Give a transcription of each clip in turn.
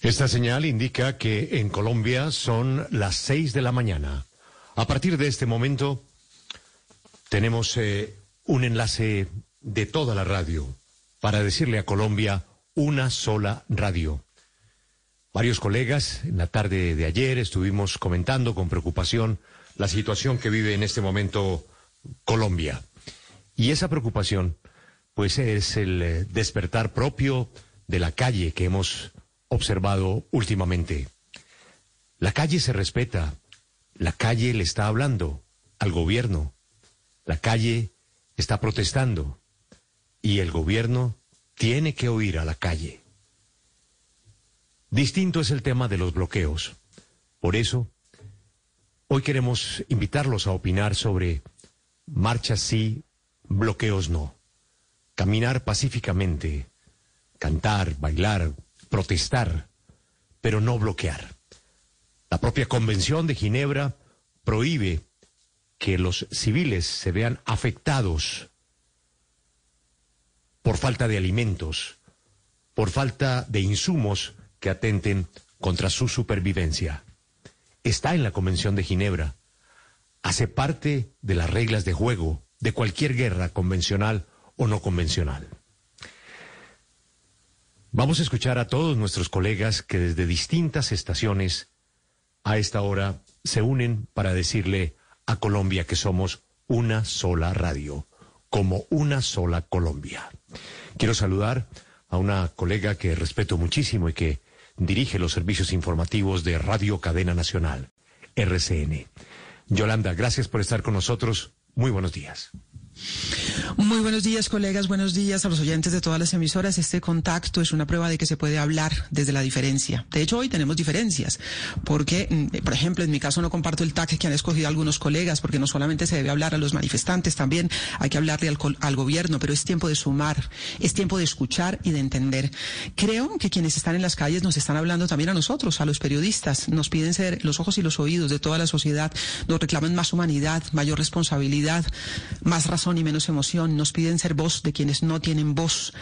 Esta señal indica que en Colombia son las seis de la mañana. A partir de este momento tenemos eh, un enlace de toda la radio para decirle a Colombia una sola radio. Varios colegas en la tarde de ayer estuvimos comentando con preocupación la situación que vive en este momento Colombia. Y esa preocupación, pues es el eh, despertar propio de la calle que hemos observado últimamente. La calle se respeta, la calle le está hablando al gobierno, la calle está protestando y el gobierno tiene que oír a la calle. Distinto es el tema de los bloqueos. Por eso, hoy queremos invitarlos a opinar sobre marchas sí, bloqueos no. Caminar pacíficamente, cantar, bailar, protestar, pero no bloquear. La propia Convención de Ginebra prohíbe que los civiles se vean afectados por falta de alimentos, por falta de insumos que atenten contra su supervivencia. Está en la Convención de Ginebra. Hace parte de las reglas de juego de cualquier guerra convencional o no convencional. Vamos a escuchar a todos nuestros colegas que desde distintas estaciones a esta hora se unen para decirle a Colombia que somos una sola radio, como una sola Colombia. Quiero saludar a una colega que respeto muchísimo y que dirige los servicios informativos de Radio Cadena Nacional, RCN. Yolanda, gracias por estar con nosotros. Muy buenos días. Muy buenos días, colegas. Buenos días a los oyentes de todas las emisoras. Este contacto es una prueba de que se puede hablar desde la diferencia. De hecho, hoy tenemos diferencias, porque, mm, por ejemplo, en mi caso no comparto el TAC que han escogido algunos colegas, porque no solamente se debe hablar a los manifestantes, también hay que hablarle al, al gobierno, pero es tiempo de sumar, es tiempo de escuchar y de entender. Creo que quienes están en las calles nos están hablando también a nosotros, a los periodistas. Nos piden ser los ojos y los oídos de toda la sociedad, nos reclaman más humanidad, mayor responsabilidad, más razón y menos emoción nos piden ser voz de quienes no tienen voz.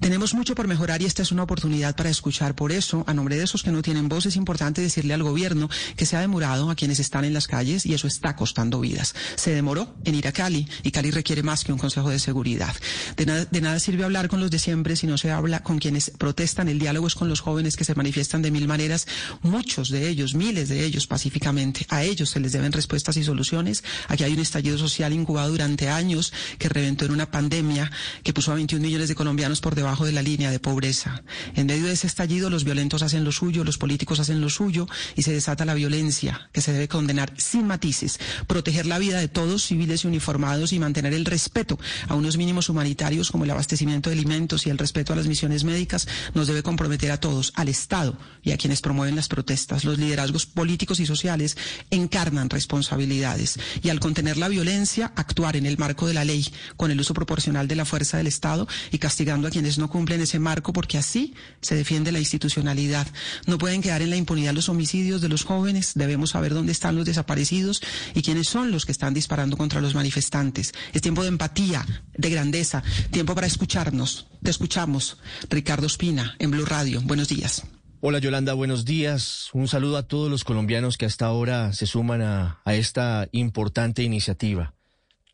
Tenemos mucho por mejorar y esta es una oportunidad para escuchar. Por eso, a nombre de esos que no tienen voz, es importante decirle al gobierno que se ha demorado a quienes están en las calles y eso está costando vidas. Se demoró en ir a Cali y Cali requiere más que un consejo de seguridad. De nada, de nada sirve hablar con los de siempre si no se habla con quienes protestan. El diálogo es con los jóvenes que se manifiestan de mil maneras, muchos de ellos, miles de ellos pacíficamente. A ellos se les deben respuestas y soluciones. Aquí hay un estallido social incubado durante años que reventó en una pandemia que puso a 21 millones de colombianos por debajo de la línea de pobreza. En medio de ese estallido, los violentos hacen lo suyo, los políticos hacen lo suyo y se desata la violencia que se debe condenar sin matices, proteger la vida de todos, civiles y uniformados, y mantener el respeto a unos mínimos humanitarios como el abastecimiento de alimentos y el respeto a las misiones médicas, nos debe comprometer a todos, al Estado y a quienes promueven las protestas. Los liderazgos políticos y sociales encarnan responsabilidades y al contener la violencia, actuar en el marco de la ley con el uso proporcional de la fuerza del Estado y castigando a quienes no cumplen ese marco porque así se defiende la institucionalidad. No pueden quedar en la impunidad los homicidios de los jóvenes, debemos saber dónde están los desaparecidos y quiénes son los que están disparando contra los manifestantes. Es tiempo de empatía, de grandeza, tiempo para escucharnos. Te escuchamos. Ricardo Espina, en Blue Radio. Buenos días. Hola Yolanda, buenos días. Un saludo a todos los colombianos que hasta ahora se suman a, a esta importante iniciativa.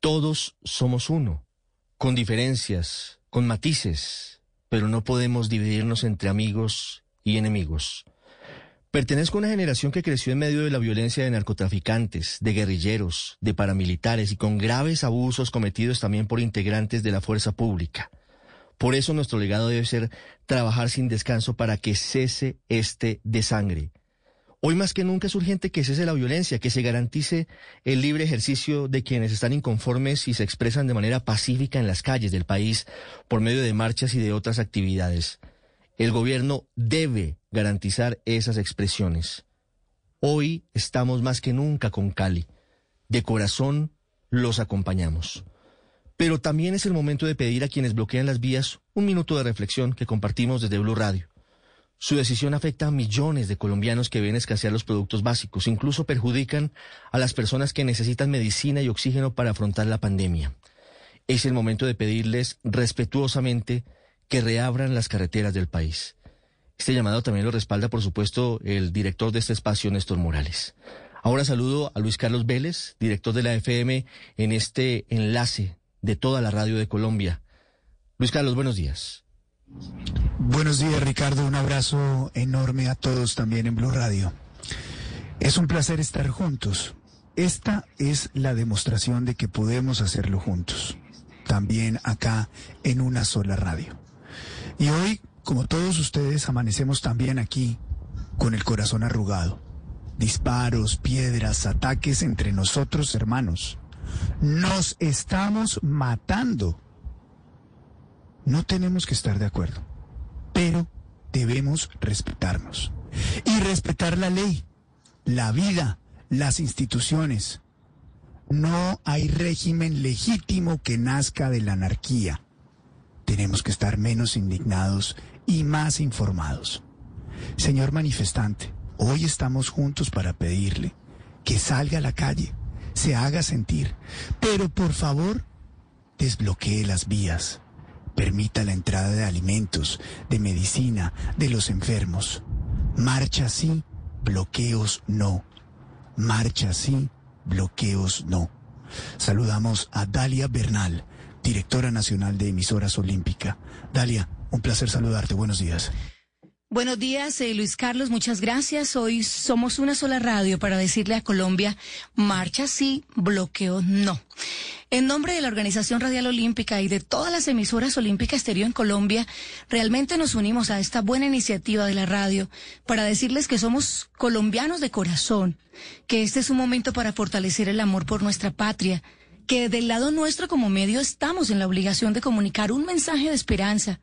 Todos somos uno, con diferencias, con matices, pero no podemos dividirnos entre amigos y enemigos. Pertenezco a una generación que creció en medio de la violencia de narcotraficantes, de guerrilleros, de paramilitares y con graves abusos cometidos también por integrantes de la fuerza pública. Por eso nuestro legado debe ser trabajar sin descanso para que cese este desangre, Hoy más que nunca es urgente que cese la violencia, que se garantice el libre ejercicio de quienes están inconformes y se expresan de manera pacífica en las calles del país por medio de marchas y de otras actividades. El gobierno debe garantizar esas expresiones. Hoy estamos más que nunca con Cali. De corazón los acompañamos. Pero también es el momento de pedir a quienes bloquean las vías un minuto de reflexión que compartimos desde Blue Radio. Su decisión afecta a millones de colombianos que ven escasear los productos básicos, incluso perjudican a las personas que necesitan medicina y oxígeno para afrontar la pandemia. Es el momento de pedirles respetuosamente que reabran las carreteras del país. Este llamado también lo respalda, por supuesto, el director de este espacio, Néstor Morales. Ahora saludo a Luis Carlos Vélez, director de la FM, en este enlace de toda la radio de Colombia. Luis Carlos, buenos días. Buenos días, Ricardo. Un abrazo enorme a todos también en Blue Radio. Es un placer estar juntos. Esta es la demostración de que podemos hacerlo juntos. También acá en una sola radio. Y hoy, como todos ustedes, amanecemos también aquí con el corazón arrugado. Disparos, piedras, ataques entre nosotros, hermanos. Nos estamos matando. No tenemos que estar de acuerdo, pero debemos respetarnos y respetar la ley, la vida, las instituciones. No hay régimen legítimo que nazca de la anarquía. Tenemos que estar menos indignados y más informados. Señor manifestante, hoy estamos juntos para pedirle que salga a la calle, se haga sentir, pero por favor, desbloquee las vías, permita la entrada de alimentos, de medicina, de los enfermos. Marcha sí, bloqueos no. Marcha sí, bloqueos no. Saludamos a Dalia Bernal, directora nacional de Emisoras Olímpica. Dalia, un placer saludarte. Buenos días. Buenos días, eh, Luis Carlos, muchas gracias. Hoy somos una sola radio para decirle a Colombia, marcha sí, bloqueo no. En nombre de la Organización Radial Olímpica y de todas las emisoras olímpicas exterior en Colombia, realmente nos unimos a esta buena iniciativa de la radio para decirles que somos colombianos de corazón, que este es un momento para fortalecer el amor por nuestra patria, que del lado nuestro como medio estamos en la obligación de comunicar un mensaje de esperanza,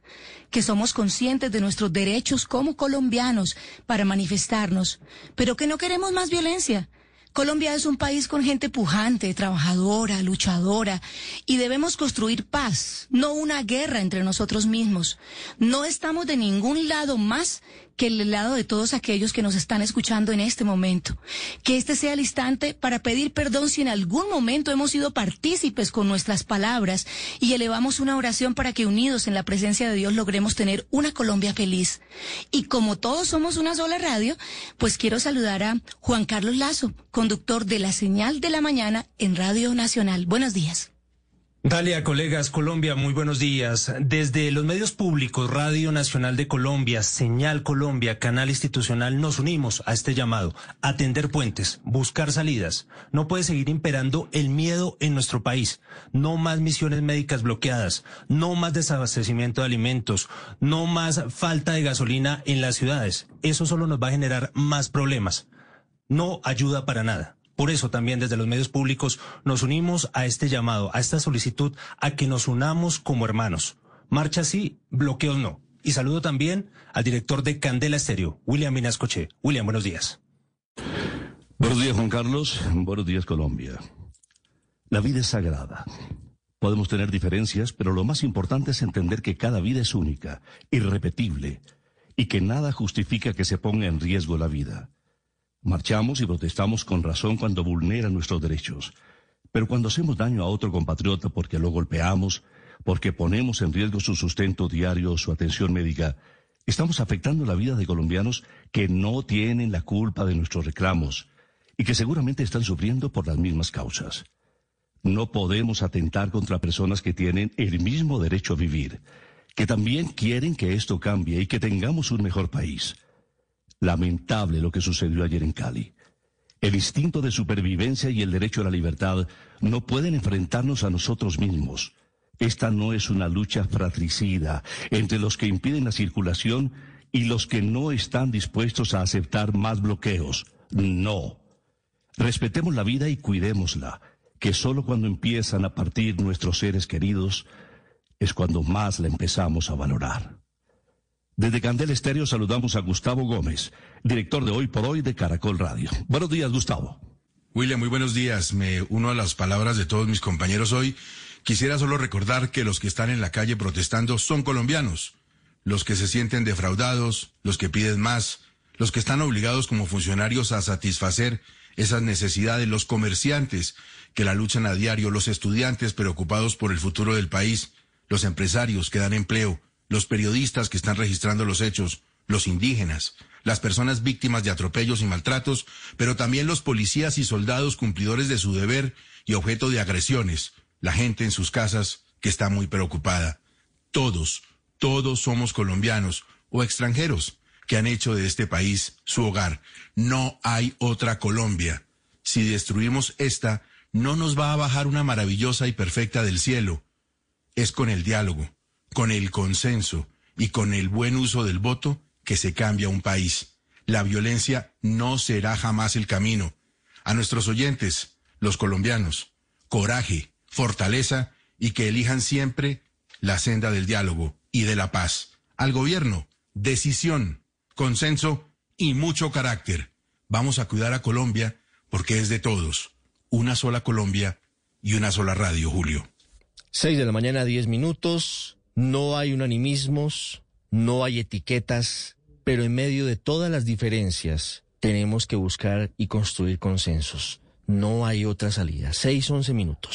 que somos conscientes de nuestros derechos como colombianos para manifestarnos, pero que no queremos más violencia. Colombia es un país con gente pujante, trabajadora, luchadora, y debemos construir paz, no una guerra entre nosotros mismos. No estamos de ningún lado más que el lado de todos aquellos que nos están escuchando en este momento. Que este sea el instante para pedir perdón si en algún momento hemos sido partícipes con nuestras palabras y elevamos una oración para que unidos en la presencia de Dios logremos tener una Colombia feliz. Y como todos somos una sola radio, pues quiero saludar a Juan Carlos Lazo, conductor de la señal de la mañana en Radio Nacional. Buenos días. Dalia, colegas, Colombia, muy buenos días. Desde los medios públicos, Radio Nacional de Colombia, Señal Colombia, Canal Institucional, nos unimos a este llamado, atender puentes, buscar salidas. No puede seguir imperando el miedo en nuestro país. No más misiones médicas bloqueadas, no más desabastecimiento de alimentos, no más falta de gasolina en las ciudades. Eso solo nos va a generar más problemas. No ayuda para nada. Por eso también desde los medios públicos nos unimos a este llamado, a esta solicitud, a que nos unamos como hermanos. Marcha sí, bloqueos no. Y saludo también al director de Candela Estéreo, William Minascoche. William, buenos días. Buenos días, Juan Carlos. Buenos días, Colombia. La vida es sagrada. Podemos tener diferencias, pero lo más importante es entender que cada vida es única, irrepetible, y que nada justifica que se ponga en riesgo la vida. Marchamos y protestamos con razón cuando vulneran nuestros derechos. Pero cuando hacemos daño a otro compatriota porque lo golpeamos, porque ponemos en riesgo su sustento diario o su atención médica, estamos afectando la vida de colombianos que no tienen la culpa de nuestros reclamos y que seguramente están sufriendo por las mismas causas. No podemos atentar contra personas que tienen el mismo derecho a vivir, que también quieren que esto cambie y que tengamos un mejor país. Lamentable lo que sucedió ayer en Cali. El instinto de supervivencia y el derecho a la libertad no pueden enfrentarnos a nosotros mismos. Esta no es una lucha fratricida entre los que impiden la circulación y los que no están dispuestos a aceptar más bloqueos. No. Respetemos la vida y cuidémosla, que solo cuando empiezan a partir nuestros seres queridos es cuando más la empezamos a valorar. Desde Candel Estéreo saludamos a Gustavo Gómez, director de Hoy por Hoy de Caracol Radio. Buenos días, Gustavo. William, muy buenos días. Me uno a las palabras de todos mis compañeros hoy. Quisiera solo recordar que los que están en la calle protestando son colombianos. Los que se sienten defraudados, los que piden más, los que están obligados como funcionarios a satisfacer esas necesidades, los comerciantes que la luchan a diario, los estudiantes preocupados por el futuro del país, los empresarios que dan empleo, los periodistas que están registrando los hechos, los indígenas, las personas víctimas de atropellos y maltratos, pero también los policías y soldados cumplidores de su deber y objeto de agresiones, la gente en sus casas que está muy preocupada. Todos, todos somos colombianos o extranjeros que han hecho de este país su hogar. No hay otra Colombia. Si destruimos esta, no nos va a bajar una maravillosa y perfecta del cielo. Es con el diálogo, con el consenso y con el buen uso del voto que se cambia un país. La violencia no será jamás el camino. A nuestros oyentes, los colombianos, coraje, fortaleza y que elijan siempre la senda del diálogo y de la paz. Al gobierno, decisión, consenso y mucho carácter. Vamos a cuidar a Colombia porque es de todos. Una sola Colombia y una sola radio, Julio. Seis de la mañana, diez minutos. No hay unanimismos, no hay etiquetas, pero en medio de todas las diferencias tenemos que buscar y construir consensos. No hay otra salida. Seis, once minutos.